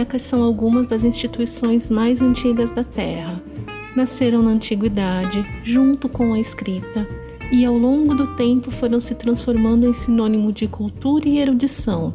Bibliotecas são algumas das instituições mais antigas da Terra. Nasceram na antiguidade, junto com a escrita, e ao longo do tempo foram se transformando em sinônimo de cultura e erudição.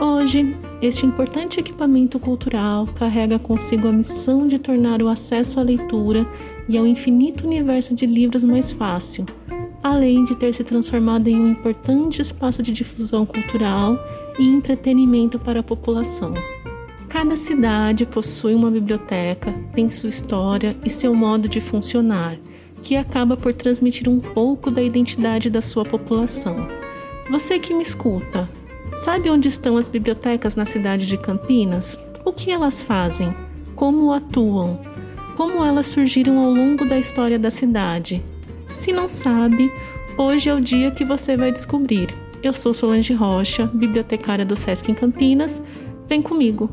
Hoje, este importante equipamento cultural carrega consigo a missão de tornar o acesso à leitura e ao infinito universo de livros mais fácil, além de ter se transformado em um importante espaço de difusão cultural e entretenimento para a população. Cada cidade possui uma biblioteca, tem sua história e seu modo de funcionar, que acaba por transmitir um pouco da identidade da sua população. Você que me escuta, sabe onde estão as bibliotecas na cidade de Campinas? O que elas fazem? Como atuam? Como elas surgiram ao longo da história da cidade? Se não sabe, hoje é o dia que você vai descobrir. Eu sou Solange Rocha, bibliotecária do SESC em Campinas. Vem comigo!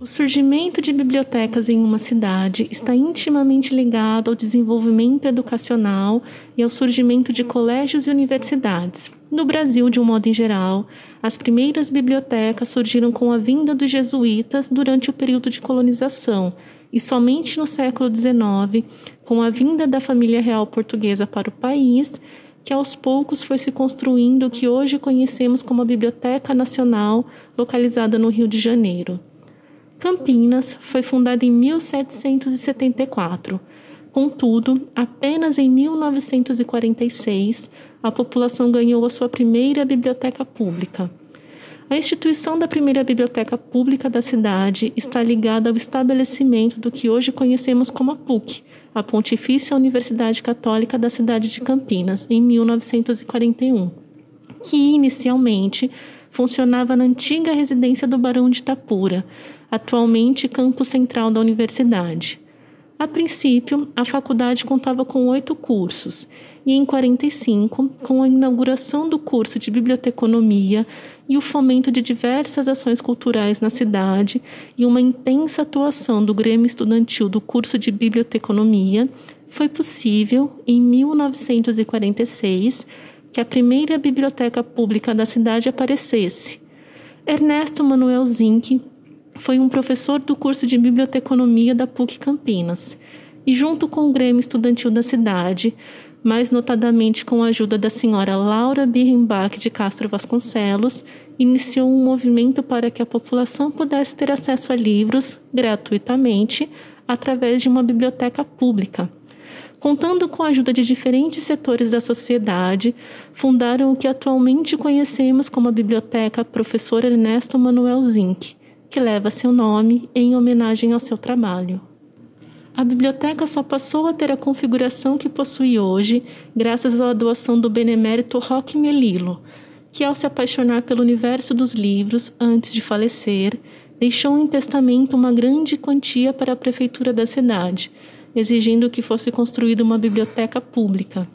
O surgimento de bibliotecas em uma cidade está intimamente ligado ao desenvolvimento educacional e ao surgimento de colégios e universidades. No Brasil, de um modo em geral, as primeiras bibliotecas surgiram com a vinda dos jesuítas durante o período de colonização, e somente no século XIX, com a vinda da família real portuguesa para o país, que aos poucos foi se construindo o que hoje conhecemos como a Biblioteca Nacional, localizada no Rio de Janeiro. Campinas foi fundada em 1774. Contudo, apenas em 1946, a população ganhou a sua primeira biblioteca pública. A instituição da primeira biblioteca pública da cidade está ligada ao estabelecimento do que hoje conhecemos como a PUC, a Pontifícia Universidade Católica da cidade de Campinas, em 1941, que inicialmente funcionava na antiga residência do Barão de Itapura, atualmente campo central da universidade. A princípio, a faculdade contava com oito cursos, e em 45, com a inauguração do curso de biblioteconomia e o fomento de diversas ações culturais na cidade e uma intensa atuação do Grêmio Estudantil do curso de biblioteconomia, foi possível, em 1946, que a primeira biblioteca pública da cidade aparecesse. Ernesto Manuel Zinck foi um professor do curso de biblioteconomia da PUC Campinas e, junto com o Grêmio Estudantil da cidade, mais notadamente com a ajuda da senhora Laura Birrenbach de Castro Vasconcelos, iniciou um movimento para que a população pudesse ter acesso a livros gratuitamente através de uma biblioteca pública. Contando com a ajuda de diferentes setores da sociedade, fundaram o que atualmente conhecemos como a Biblioteca Professor Ernesto Manuel Zinck, que leva seu nome em homenagem ao seu trabalho. A biblioteca só passou a ter a configuração que possui hoje graças à doação do benemérito Roque Melilo, que, ao se apaixonar pelo universo dos livros antes de falecer, deixou em testamento uma grande quantia para a prefeitura da cidade, exigindo que fosse construída uma biblioteca pública.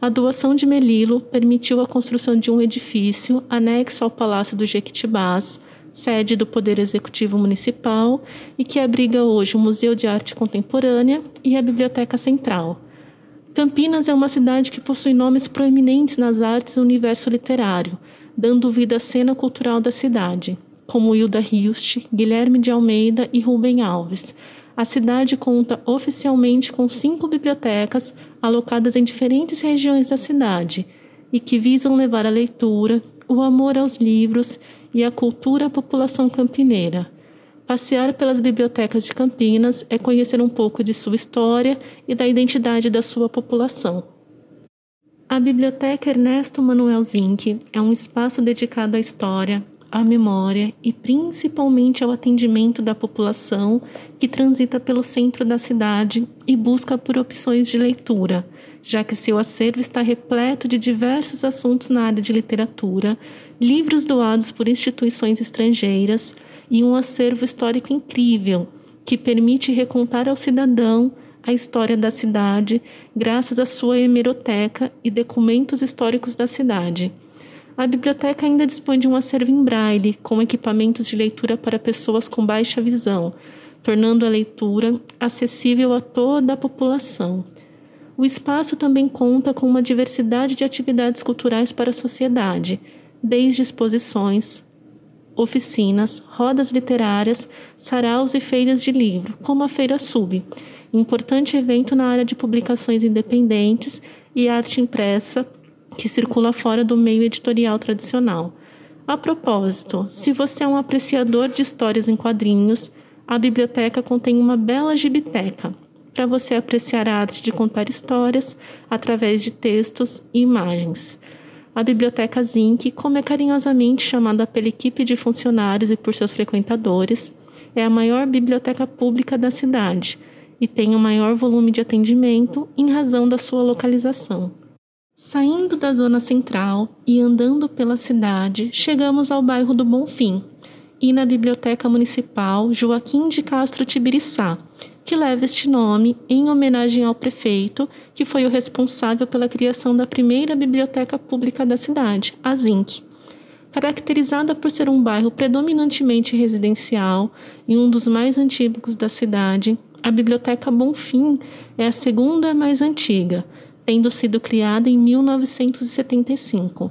A doação de Melilo permitiu a construção de um edifício anexo ao Palácio do Jequitibás, sede do Poder Executivo Municipal e que abriga hoje o Museu de Arte Contemporânea e a Biblioteca Central. Campinas é uma cidade que possui nomes proeminentes nas artes e universo literário, dando vida à cena cultural da cidade, como Hilda Hilst, Guilherme de Almeida e Rubem Alves. A cidade conta oficialmente com cinco bibliotecas alocadas em diferentes regiões da cidade e que visam levar a leitura, o amor aos livros e a cultura à população campineira. Passear pelas bibliotecas de Campinas é conhecer um pouco de sua história e da identidade da sua população. A Biblioteca Ernesto Manuel Zinck é um espaço dedicado à história, à memória e principalmente ao atendimento da população que transita pelo centro da cidade e busca por opções de leitura, já que seu acervo está repleto de diversos assuntos na área de literatura, livros doados por instituições estrangeiras e um acervo histórico incrível que permite recontar ao cidadão a história da cidade graças à sua hemeroteca e documentos históricos da cidade. A biblioteca ainda dispõe de um acervo em braille, com equipamentos de leitura para pessoas com baixa visão, tornando a leitura acessível a toda a população. O espaço também conta com uma diversidade de atividades culturais para a sociedade, desde exposições, oficinas, rodas literárias, saraus e feiras de livro, como a Feira Sub, importante evento na área de publicações independentes e arte impressa que circula fora do meio editorial tradicional. A propósito, se você é um apreciador de histórias em quadrinhos, a biblioteca contém uma bela gibiteca para você apreciar a arte de contar histórias através de textos e imagens. A Biblioteca Zinc, como é carinhosamente chamada pela equipe de funcionários e por seus frequentadores, é a maior biblioteca pública da cidade e tem o maior volume de atendimento em razão da sua localização. Saindo da zona central e andando pela cidade, chegamos ao bairro do Bonfim e na Biblioteca Municipal Joaquim de Castro Tibiriçá, que leva este nome em homenagem ao prefeito, que foi o responsável pela criação da primeira biblioteca pública da cidade, a ZINC. Caracterizada por ser um bairro predominantemente residencial e um dos mais antigos da cidade, a Biblioteca Bonfim é a segunda mais antiga, tendo sido criada em 1975.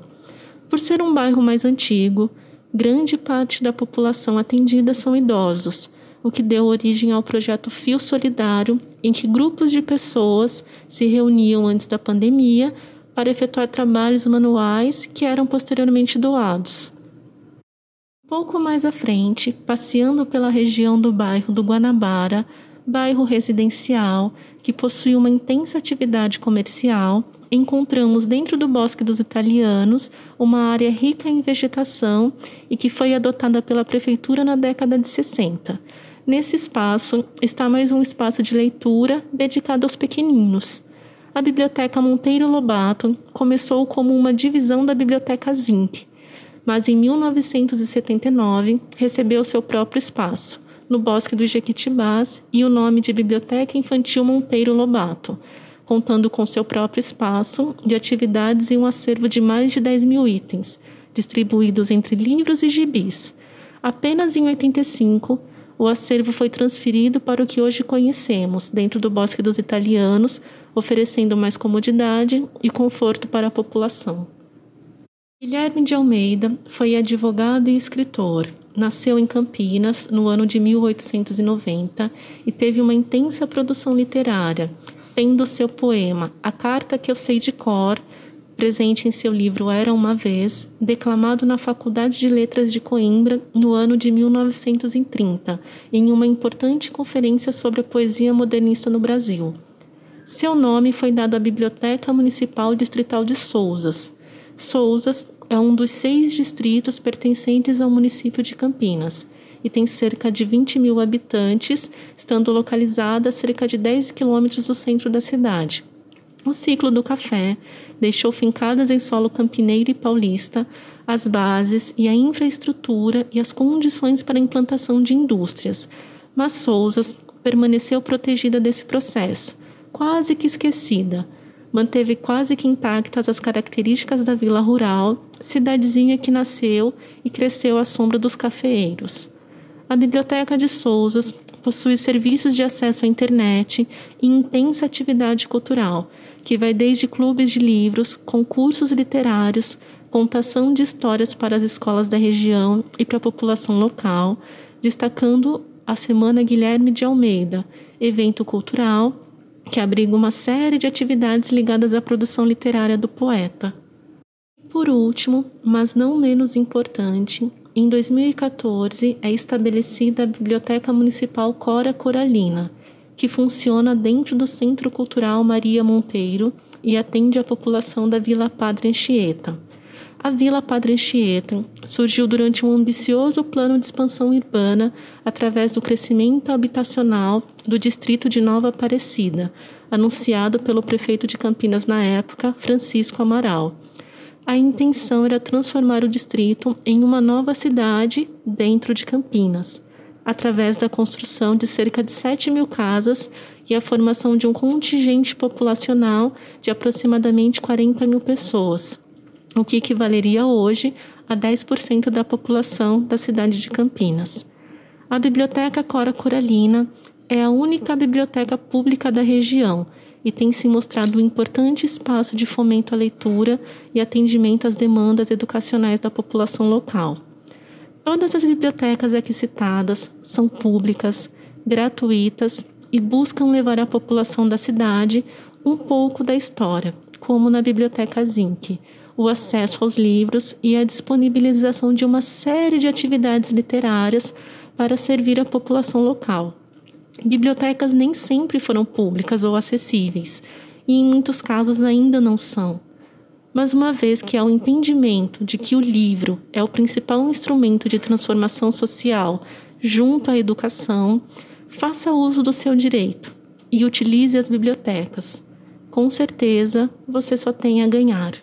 Por ser um bairro mais antigo, grande parte da população atendida são idosos o que deu origem ao projeto Fio Solidário, em que grupos de pessoas se reuniam antes da pandemia para efetuar trabalhos manuais que eram posteriormente doados. Pouco mais à frente, passeando pela região do bairro do Guanabara, bairro residencial que possui uma intensa atividade comercial, encontramos dentro do Bosque dos Italianos uma área rica em vegetação e que foi adotada pela prefeitura na década de 60. Nesse espaço está mais um espaço de leitura dedicado aos pequeninos. A Biblioteca Monteiro Lobato começou como uma divisão da Biblioteca Zinc, mas em 1979 recebeu seu próprio espaço, no Bosque dos Jequitibás, e o nome de Biblioteca Infantil Monteiro Lobato, contando com seu próprio espaço de atividades e um acervo de mais de 10 mil itens, distribuídos entre livros e gibis. Apenas em 85, o acervo foi transferido para o que hoje conhecemos, dentro do Bosque dos Italianos, oferecendo mais comodidade e conforto para a população. Guilherme de Almeida foi advogado e escritor. Nasceu em Campinas no ano de 1890 e teve uma intensa produção literária, tendo seu poema A Carta que eu sei de cor presente em seu livro Era uma Vez, declamado na Faculdade de Letras de Coimbra no ano de 1930, em uma importante conferência sobre a poesia modernista no Brasil. Seu nome foi dado à Biblioteca Municipal Distrital de Souzas. Souzas é um dos seis distritos pertencentes ao município de Campinas e tem cerca de 20 mil habitantes, estando localizada a cerca de 10 quilômetros do centro da cidade. O ciclo do café deixou fincadas em solo campineiro e paulista as bases e a infraestrutura e as condições para a implantação de indústrias, mas Souzas permaneceu protegida desse processo, quase que esquecida. Manteve quase que intactas as características da vila rural, cidadezinha que nasceu e cresceu à sombra dos cafeeiros. A Biblioteca de Souzas possui serviços de acesso à internet e intensa atividade cultural, que vai desde clubes de livros, concursos literários, contação de histórias para as escolas da região e para a população local, destacando a Semana Guilherme de Almeida, evento cultural que abriga uma série de atividades ligadas à produção literária do poeta. Por último, mas não menos importante, em 2014 é estabelecida a Biblioteca Municipal Cora Coralina, que funciona dentro do Centro Cultural Maria Monteiro e atende a população da Vila Padre Anchieta. A Vila Padre Anchieta surgiu durante um ambicioso plano de expansão urbana através do crescimento habitacional do distrito de Nova Aparecida, anunciado pelo prefeito de Campinas na época, Francisco Amaral. A intenção era transformar o distrito em uma nova cidade dentro de Campinas através da construção de cerca de 7 mil casas e a formação de um contingente populacional de aproximadamente 40 mil pessoas, o que equivaleria hoje a 10% da população da cidade de Campinas. A Biblioteca Cora Coralina é a única biblioteca pública da região e tem se mostrado um importante espaço de fomento à leitura e atendimento às demandas educacionais da população local. Todas as bibliotecas aqui citadas são públicas, gratuitas e buscam levar à população da cidade um pouco da história, como na Biblioteca Zinc, o acesso aos livros e a disponibilização de uma série de atividades literárias para servir a população local. Bibliotecas nem sempre foram públicas ou acessíveis, e em muitos casos ainda não são. Mas uma vez que há o entendimento de que o livro é o principal instrumento de transformação social junto à educação, faça uso do seu direito e utilize as bibliotecas. Com certeza, você só tem a ganhar.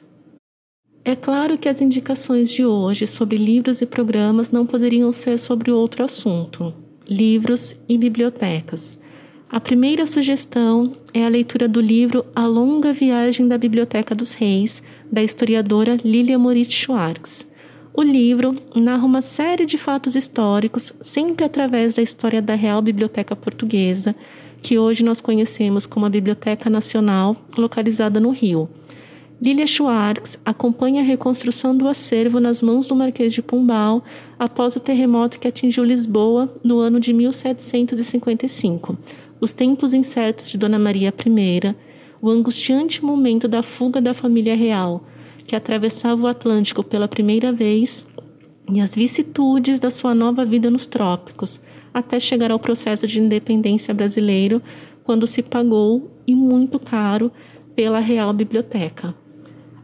É claro que as indicações de hoje sobre livros e programas não poderiam ser sobre outro assunto: livros e bibliotecas. A primeira sugestão é a leitura do livro A Longa Viagem da Biblioteca dos Reis, da historiadora Lilia Moritz Schwartz. O livro narra uma série de fatos históricos, sempre através da história da Real Biblioteca Portuguesa, que hoje nós conhecemos como a Biblioteca Nacional, localizada no Rio. Lilia Schwartz acompanha a reconstrução do acervo nas mãos do Marquês de Pombal após o terremoto que atingiu Lisboa no ano de 1755, os tempos incertos de Dona Maria I, o angustiante momento da fuga da família real, que atravessava o Atlântico pela primeira vez, e as vicissitudes da sua nova vida nos trópicos, até chegar ao processo de independência brasileiro, quando se pagou, e muito caro, pela Real Biblioteca.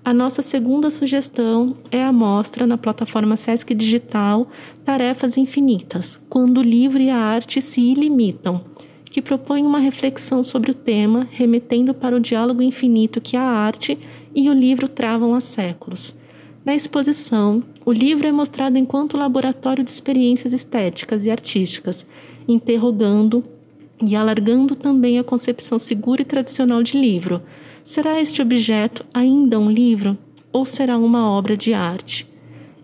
A nossa segunda sugestão é a mostra na plataforma Sesc Digital Tarefas Infinitas, quando o livro e a arte se ilimitam que propõe uma reflexão sobre o tema, remetendo para o diálogo infinito que a arte e o livro travam há séculos. Na exposição, o livro é mostrado enquanto laboratório de experiências estéticas e artísticas, interrogando e alargando também a concepção segura e tradicional de livro. Será este objeto ainda um livro ou será uma obra de arte?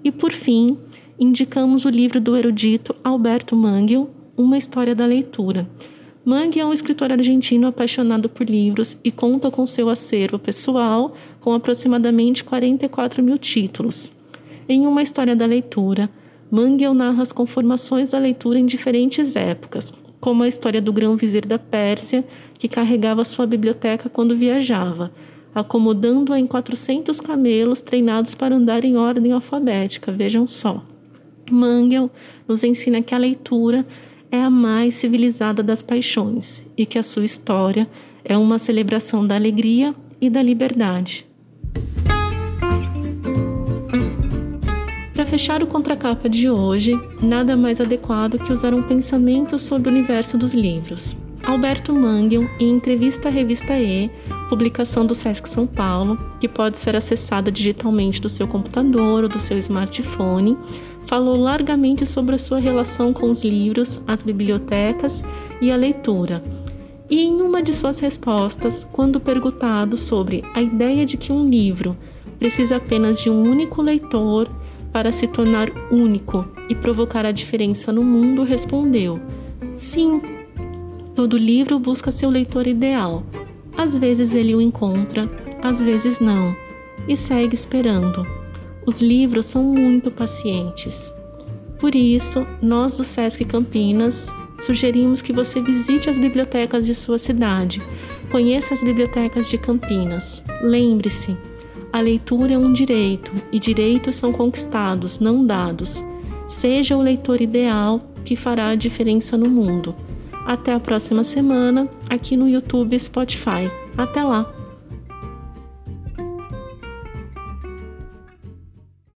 E por fim, indicamos o livro do erudito Alberto Manguel, Uma História da Leitura Mangue é um escritor argentino apaixonado por livros e conta com seu acervo pessoal com aproximadamente 44 mil títulos. Em uma história da leitura, Manguel narra as conformações da leitura em diferentes épocas, como a história do grão-vizir da Pérsia, que carregava sua biblioteca quando viajava, acomodando-a em 400 camelos treinados para andar em ordem alfabética, vejam só. Mangel nos ensina que a leitura é a mais civilizada das paixões e que a sua história é uma celebração da alegria e da liberdade. Para fechar o contracapa de hoje, nada mais adequado que usar um pensamento sobre o universo dos livros. Alberto Manguel, em entrevista à revista E, publicação do Sesc São Paulo, que pode ser acessada digitalmente do seu computador ou do seu smartphone, falou largamente sobre a sua relação com os livros, as bibliotecas e a leitura. E em uma de suas respostas, quando perguntado sobre a ideia de que um livro precisa apenas de um único leitor para se tornar único e provocar a diferença no mundo, respondeu: Sim, todo livro busca seu leitor ideal. Às vezes ele o encontra, às vezes não, e segue esperando. Os livros são muito pacientes. Por isso, nós do SESC Campinas sugerimos que você visite as bibliotecas de sua cidade, conheça as bibliotecas de Campinas. Lembre-se, a leitura é um direito e direitos são conquistados, não dados. Seja o leitor ideal que fará a diferença no mundo. Até a próxima semana, aqui no YouTube e Spotify. Até lá!